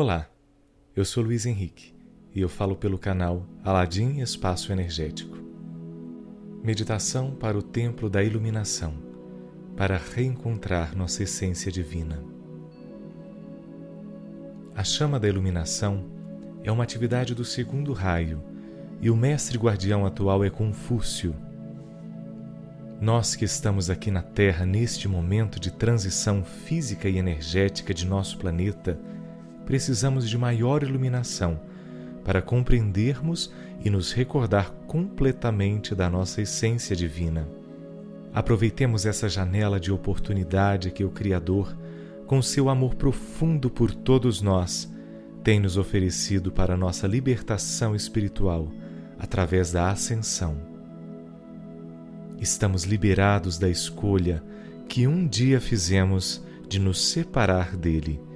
Olá, eu sou Luiz Henrique e eu falo pelo canal Aladim Espaço Energético. Meditação para o Templo da Iluminação, para reencontrar nossa essência divina. A chama da iluminação é uma atividade do segundo raio e o mestre guardião atual é Confúcio. Nós que estamos aqui na Terra neste momento de transição física e energética de nosso planeta, precisamos de maior iluminação para compreendermos e nos recordar completamente da nossa essência divina. Aproveitemos essa janela de oportunidade que o Criador, com seu amor profundo por todos nós, tem nos oferecido para nossa libertação espiritual através da ascensão. Estamos liberados da escolha que um dia fizemos de nos separar dele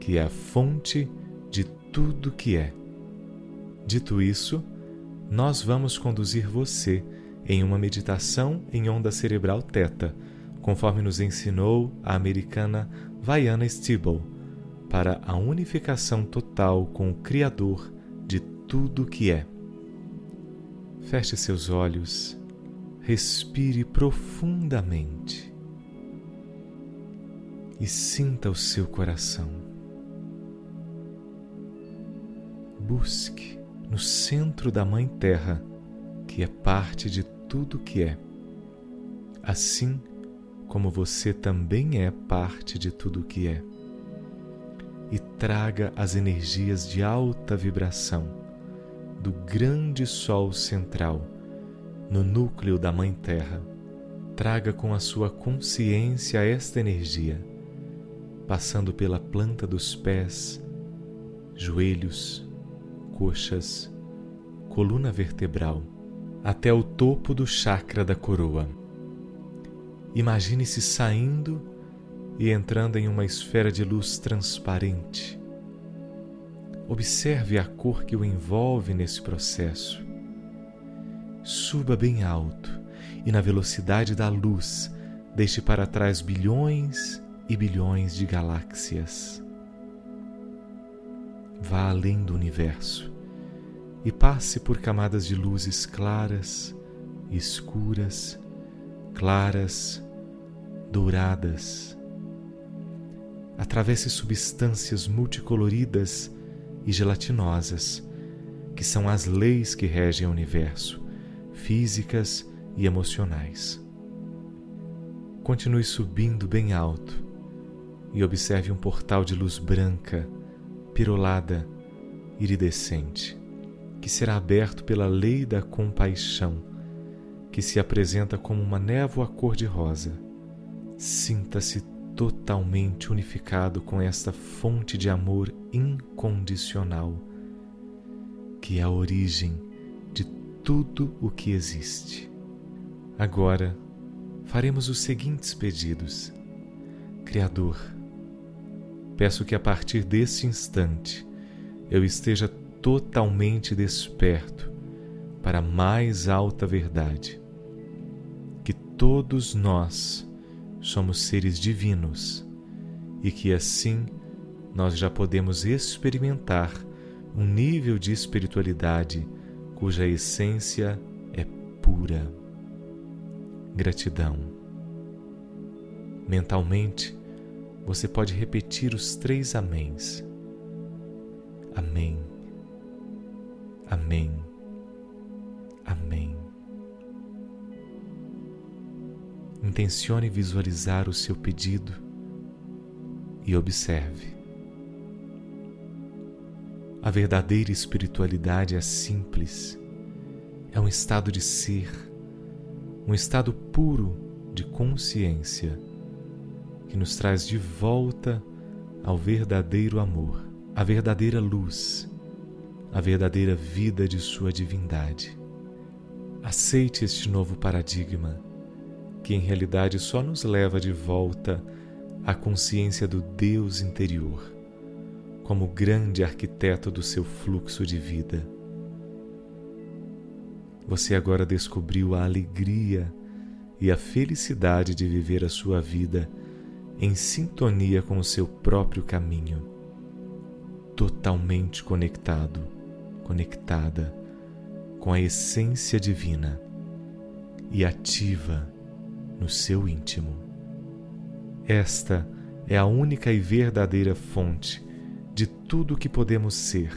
que é a fonte de tudo que é. Dito isso, nós vamos conduzir você em uma meditação em onda cerebral teta, conforme nos ensinou a americana Vaiana Stibble, para a unificação total com o Criador de tudo que é. Feche seus olhos, respire profundamente e sinta o seu coração. Busque no centro da Mãe Terra, que é parte de tudo que é. Assim como você também é parte de tudo que é. E traga as energias de alta vibração do grande Sol central no núcleo da Mãe Terra. Traga com a sua consciência esta energia, passando pela planta dos pés, joelhos, coxas, coluna vertebral, até o topo do chakra da coroa. Imagine-se saindo e entrando em uma esfera de luz transparente. Observe a cor que o envolve nesse processo. Suba bem alto e, na velocidade da luz, deixe para trás bilhões e bilhões de galáxias vá além do universo e passe por camadas de luzes claras, escuras, claras, douradas. Atravesse substâncias multicoloridas e gelatinosas, que são as leis que regem o universo, físicas e emocionais. Continue subindo bem alto e observe um portal de luz branca perolada, iridescente, que será aberto pela lei da compaixão, que se apresenta como uma névoa cor-de-rosa. Sinta-se totalmente unificado com esta fonte de amor incondicional, que é a origem de tudo o que existe. Agora, faremos os seguintes pedidos. Criador, Peço que a partir deste instante eu esteja totalmente desperto para a mais alta verdade, que todos nós somos seres divinos e que assim nós já podemos experimentar um nível de espiritualidade cuja essência é pura. Gratidão. Mentalmente, você pode repetir os três améns. Amém. Amém. Amém. Intencione visualizar o seu pedido e observe. A verdadeira espiritualidade é simples, é um estado de ser, um estado puro de consciência que nos traz de volta ao verdadeiro amor, à verdadeira luz, à verdadeira vida de Sua divindade. Aceite este novo paradigma, que em realidade só nos leva de volta à consciência do Deus interior, como grande arquiteto do seu fluxo de vida. Você agora descobriu a alegria e a felicidade de viver a sua vida em sintonia com o seu próprio caminho. totalmente conectado, conectada com a essência divina e ativa no seu íntimo. Esta é a única e verdadeira fonte de tudo que podemos ser,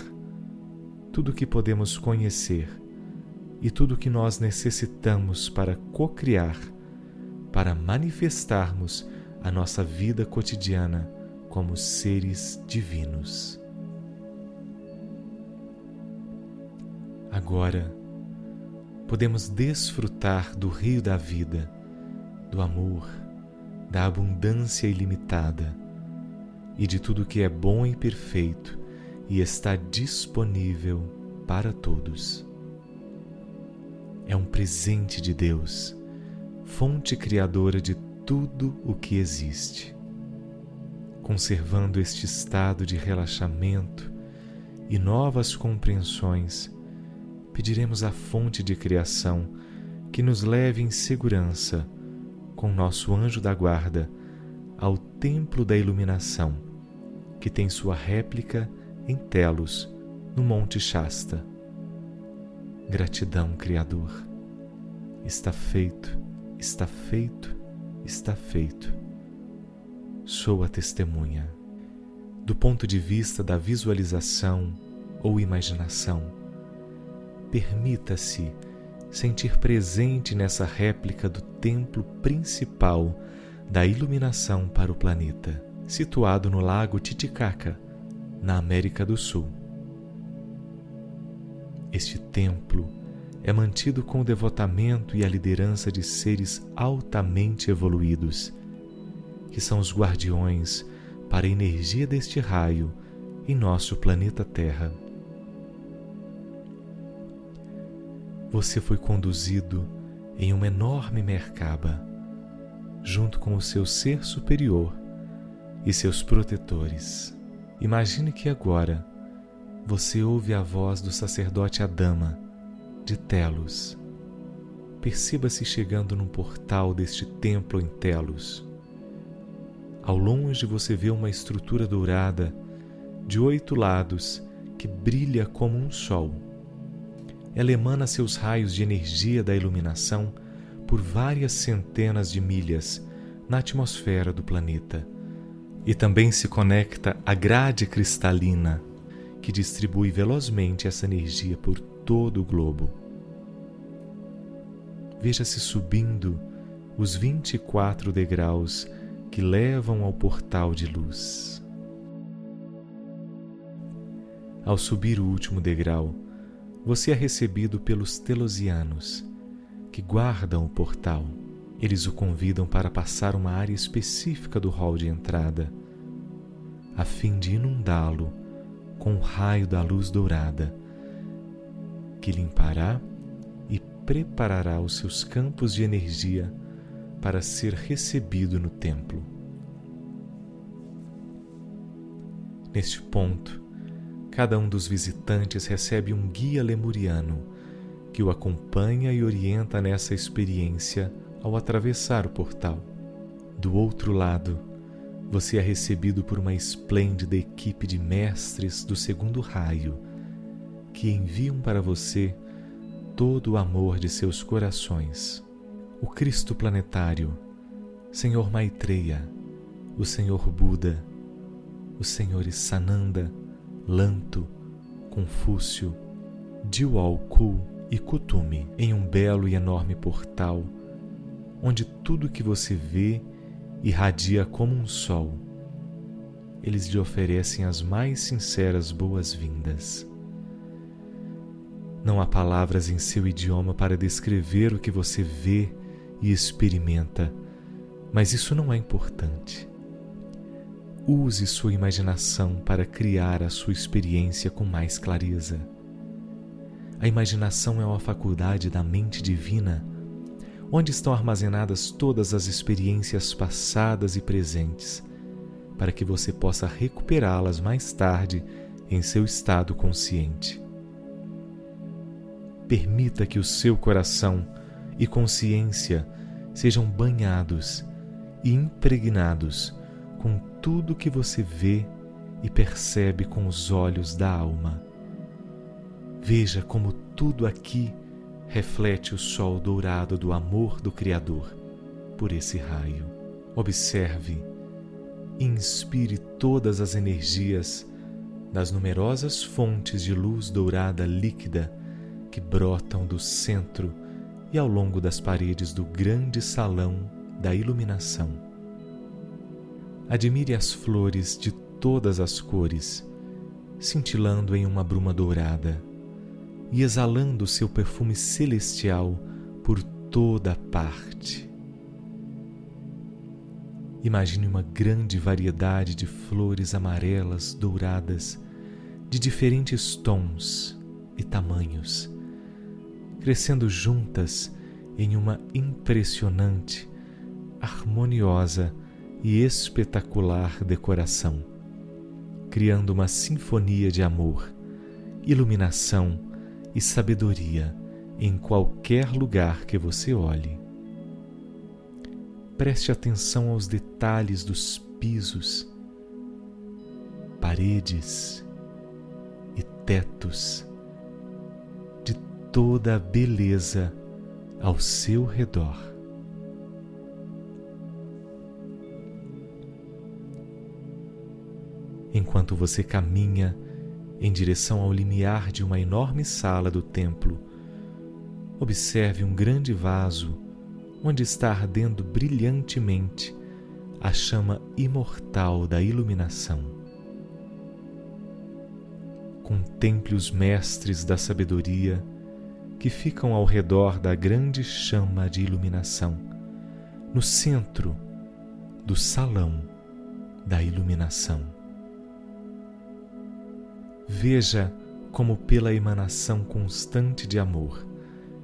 tudo que podemos conhecer e tudo que nós necessitamos para co-criar, para manifestarmos a nossa vida cotidiana como seres divinos. Agora, podemos desfrutar do rio da vida, do amor, da abundância ilimitada e de tudo que é bom e perfeito e está disponível para todos. É um presente de Deus, fonte criadora de tudo o que existe. Conservando este estado de relaxamento e novas compreensões, pediremos à fonte de criação que nos leve em segurança com nosso anjo da guarda ao templo da iluminação, que tem sua réplica em Telos, no Monte Shasta. Gratidão, Criador. Está feito, está feito, está feito. Sou a testemunha. Do ponto de vista da visualização ou imaginação, permita-se sentir presente nessa réplica do templo principal da iluminação para o planeta, situado no lago Titicaca, na América do Sul. Este templo é mantido com o devotamento e a liderança de seres altamente evoluídos, que são os guardiões para a energia deste raio em nosso planeta Terra. Você foi conduzido em uma enorme mercaba, junto com o seu ser superior e seus protetores. Imagine que agora você ouve a voz do sacerdote Adama, de Telos. Perceba-se chegando num portal deste templo em Telos. Ao longe você vê uma estrutura dourada de oito lados que brilha como um sol. Ela emana seus raios de energia da iluminação por várias centenas de milhas na atmosfera do planeta e também se conecta à grade cristalina que distribui velozmente essa energia por todo o globo. Veja-se subindo os 24 degraus que levam ao portal de luz. Ao subir o último degrau, você é recebido pelos telosianos, que guardam o portal. Eles o convidam para passar uma área específica do hall de entrada, a fim de inundá-lo com o raio da luz dourada, que limpará preparará os seus campos de energia para ser recebido no templo. Neste ponto, cada um dos visitantes recebe um guia lemuriano que o acompanha e orienta nessa experiência ao atravessar o portal. Do outro lado, você é recebido por uma esplêndida equipe de mestres do segundo raio que enviam para você todo o amor de seus corações. O Cristo planetário, Senhor Maitreya, o Senhor Buda, os senhores Sananda, Lanto, Confúcio, Diwalku e Kutumi em um belo e enorme portal onde tudo que você vê irradia como um sol. Eles lhe oferecem as mais sinceras boas-vindas. Não há palavras em seu idioma para descrever o que você vê e experimenta, mas isso não é importante. Use sua imaginação para criar a sua experiência com mais clareza. A imaginação é uma faculdade da mente divina onde estão armazenadas todas as experiências passadas e presentes, para que você possa recuperá-las mais tarde em seu estado consciente. Permita que o seu coração e consciência sejam banhados e impregnados com tudo que você vê e percebe com os olhos da alma. Veja como tudo aqui reflete o sol dourado do amor do Criador por esse raio. Observe e inspire todas as energias das numerosas fontes de luz dourada líquida que brotam do centro e ao longo das paredes do grande salão da iluminação. Admire as flores de todas as cores, cintilando em uma bruma dourada e exalando seu perfume celestial por toda parte. Imagine uma grande variedade de flores amarelas, douradas, de diferentes tons e tamanhos, crescendo juntas em uma impressionante, harmoniosa e espetacular decoração, criando uma sinfonia de amor, iluminação e sabedoria em qualquer lugar que você olhe. Preste atenção aos detalhes dos pisos, paredes e tetos, toda a beleza ao seu redor. Enquanto você caminha em direção ao limiar de uma enorme sala do templo, observe um grande vaso onde está ardendo brilhantemente a chama imortal da iluminação. Contemple os mestres da sabedoria que ficam ao redor da grande chama de iluminação, no centro do salão da iluminação. Veja como, pela emanação constante de amor,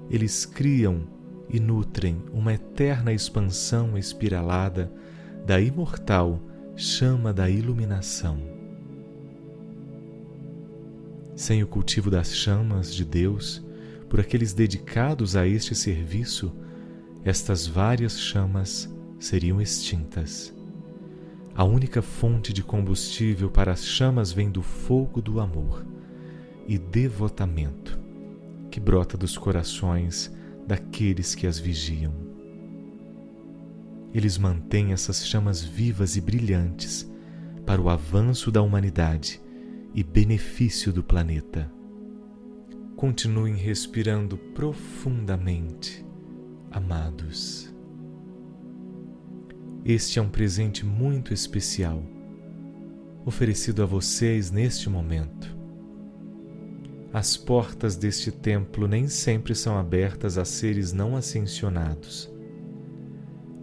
eles criam e nutrem uma eterna expansão espiralada da imortal chama da iluminação. Sem o cultivo das chamas de Deus, por aqueles dedicados a este serviço, estas várias chamas seriam extintas. A única fonte de combustível para as chamas vem do fogo do amor e devotamento que brota dos corações daqueles que as vigiam. Eles mantêm essas chamas vivas e brilhantes para o avanço da humanidade e benefício do planeta. Continuem respirando profundamente, amados. Este é um presente muito especial oferecido a vocês neste momento as portas deste templo nem sempre são abertas a seres não ascensionados.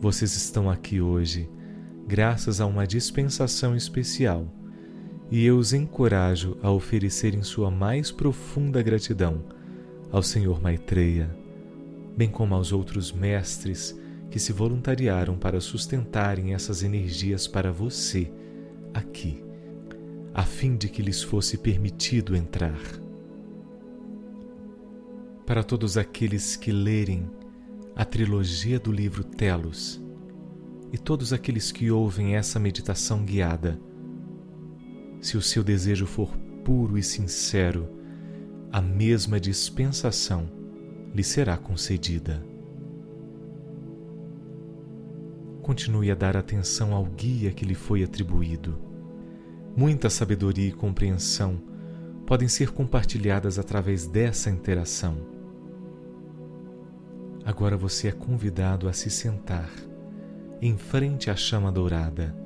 Vocês estão aqui hoje graças a uma dispensação especial e eu os encorajo a oferecerem sua mais profunda gratidão ao Senhor Maitreya, bem como aos outros mestres que se voluntariaram para sustentarem essas energias para você aqui, a fim de que lhes fosse permitido entrar para todos aqueles que lerem a trilogia do livro Telos e todos aqueles que ouvem essa meditação guiada. Se o seu desejo for puro e sincero, a mesma dispensação lhe será concedida. Continue a dar atenção ao guia que lhe foi atribuído. Muita sabedoria e compreensão podem ser compartilhadas através dessa interação. Agora você é convidado a se sentar em frente à chama dourada,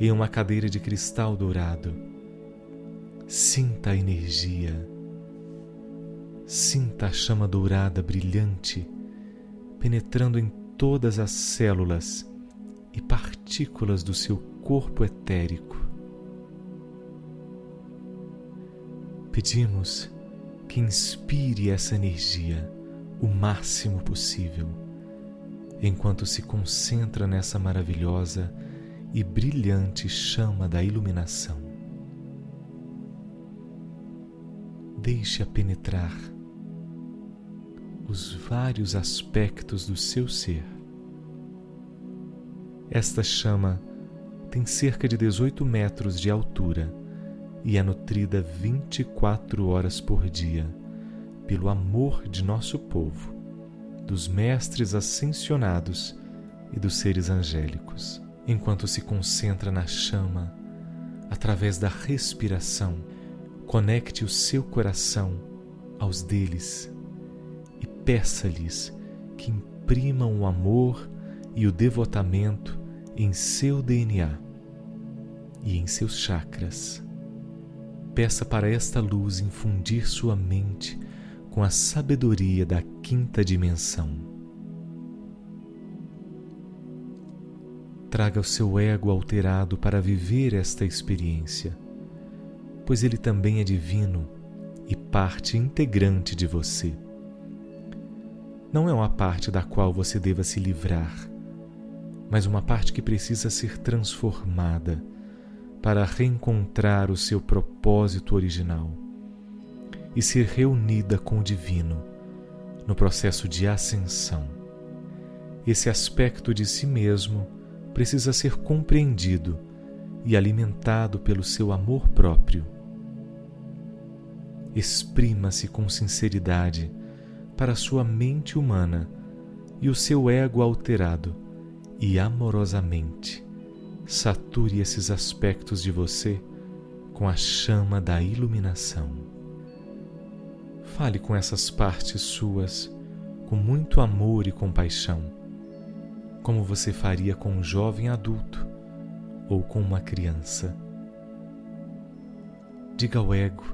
em uma cadeira de cristal dourado. Sinta a energia, sinta a chama dourada brilhante penetrando em todas as células e partículas do seu corpo etérico. Pedimos que inspire essa energia o máximo possível, enquanto se concentra nessa maravilhosa e brilhante chama da iluminação. Deixe-a penetrar os vários aspectos do seu ser. Esta chama tem cerca de 18 metros de altura e é nutrida 24 horas por dia pelo amor de nosso povo, dos mestres ascensionados e dos seres angélicos, enquanto se concentra na chama através da respiração. Conecte o seu coração aos deles e peça-lhes que imprimam o amor e o devotamento em seu DNA e em seus chakras. Peça para esta luz infundir sua mente com a sabedoria da quinta dimensão. Traga o seu ego alterado para viver esta experiência, pois ele também é divino e parte integrante de você. Não é uma parte da qual você deva se livrar, mas uma parte que precisa ser transformada para reencontrar o seu propósito original e ser reunida com o Divino no processo de ascensão. Esse aspecto de si mesmo precisa ser compreendido e alimentado pelo seu amor próprio. Exprima-se com sinceridade para sua mente humana e o seu ego alterado e amorosamente sature esses aspectos de você com a chama da iluminação. Fale com essas partes suas com muito amor e compaixão, como você faria com um jovem adulto ou com uma criança. Diga ao ego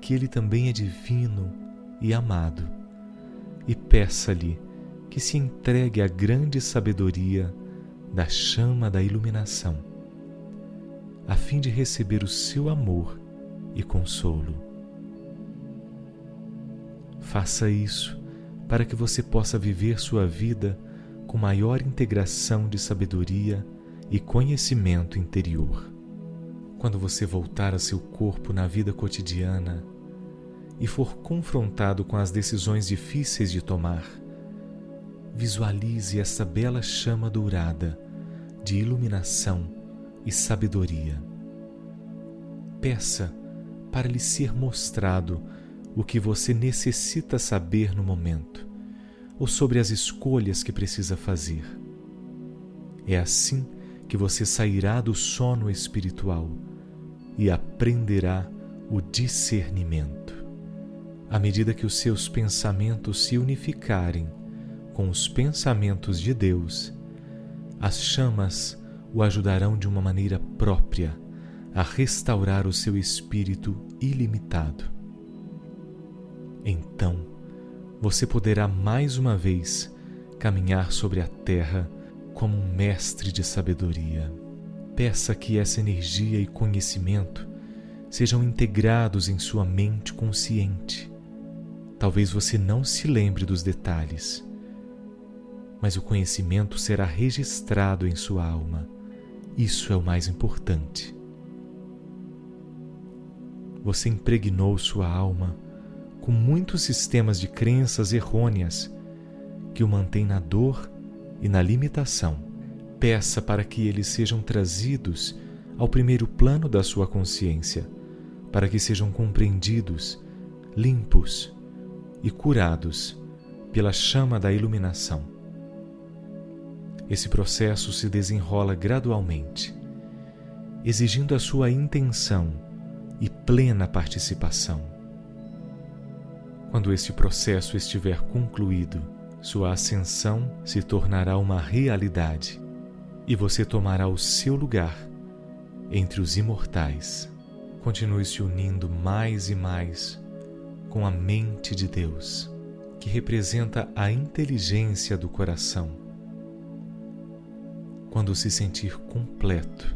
que ele também é divino e amado e peça-lhe que se entregue à grande sabedoria da chama da iluminação, a fim de receber o seu amor e consolo. Faça isso para que você possa viver sua vida com maior integração de sabedoria e conhecimento interior. Quando você voltar a seu corpo na vida cotidiana e for confrontado com as decisões difíceis de tomar, visualize essa bela chama dourada de iluminação e sabedoria. Peça para lhe ser mostrado o que você necessita saber no momento ou sobre as escolhas que precisa fazer. É assim que você sairá do sono espiritual e aprenderá o discernimento. À medida que os seus pensamentos se unificarem com os pensamentos de Deus, as chamas o ajudarão de uma maneira própria a restaurar o seu espírito ilimitado. Então, você poderá mais uma vez caminhar sobre a terra como um mestre de sabedoria. Peça que essa energia e conhecimento sejam integrados em sua mente consciente. Talvez você não se lembre dos detalhes, mas o conhecimento será registrado em sua alma. Isso é o mais importante. Você impregnou sua alma com muitos sistemas de crenças errôneas que o mantêm na dor e na limitação. Peça para que eles sejam trazidos ao primeiro plano da sua consciência, para que sejam compreendidos, limpos e curados pela chama da iluminação. Esse processo se desenrola gradualmente, exigindo a sua intenção e plena participação. Quando este processo estiver concluído, sua ascensão se tornará uma realidade e você tomará o seu lugar entre os imortais. Continue se unindo mais e mais com a mente de Deus, que representa a inteligência do coração quando se sentir completo,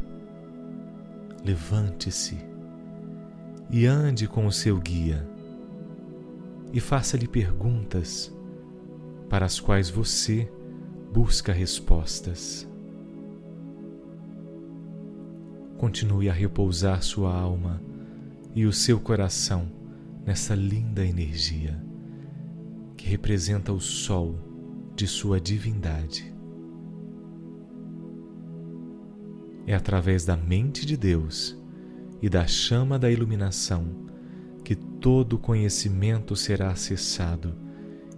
levante-se e ande com o seu guia e faça-lhe perguntas para as quais você busca respostas. Continue a repousar sua alma e o seu coração nessa linda energia que representa o sol de sua divindade. É através da mente de Deus e da chama da iluminação, que todo conhecimento será acessado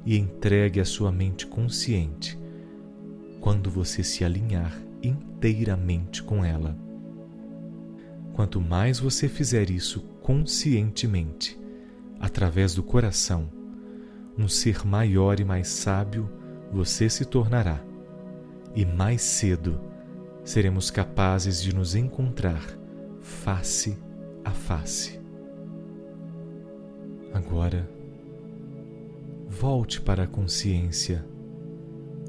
e entregue à sua mente consciente quando você se alinhar inteiramente com ela. Quanto mais você fizer isso conscientemente, através do coração, um ser maior e mais sábio você se tornará, e mais cedo seremos capazes de nos encontrar face a face. Agora, volte para a consciência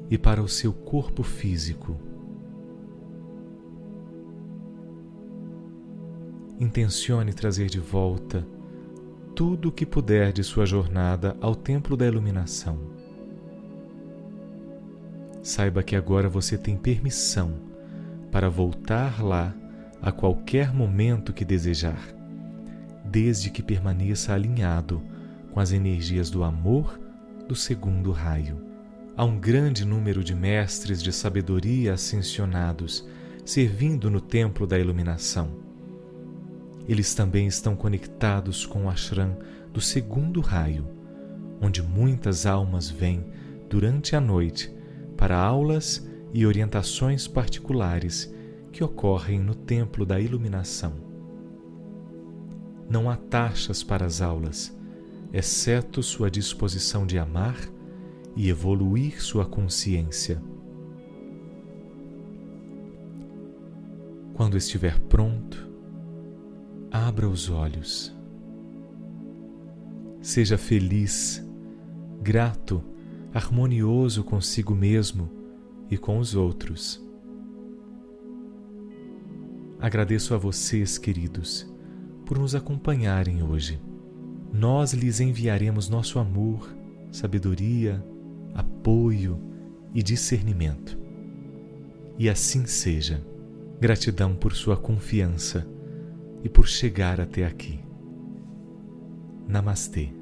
e para o seu corpo físico. Intencione trazer de volta tudo o que puder de sua jornada ao Templo da Iluminação. Saiba que agora você tem permissão para voltar lá a qualquer momento que desejar, desde que permaneça alinhado com as energias do amor do segundo raio. Há um grande número de mestres de sabedoria ascensionados servindo no templo da iluminação. Eles também estão conectados com o ashram do segundo raio, onde muitas almas vêm durante a noite para aulas e orientações particulares que ocorrem no templo da iluminação. Não há taxas para as aulas, exceto sua disposição de amar e evoluir sua consciência. Quando estiver pronto, abra os olhos. Seja feliz, grato, harmonioso consigo mesmo e com os outros. Agradeço a vocês, queridos, por nos acompanharem hoje. Nós lhes enviaremos nosso amor, sabedoria, apoio e discernimento. E assim seja. Gratidão por sua confiança e por chegar até aqui. Namastê.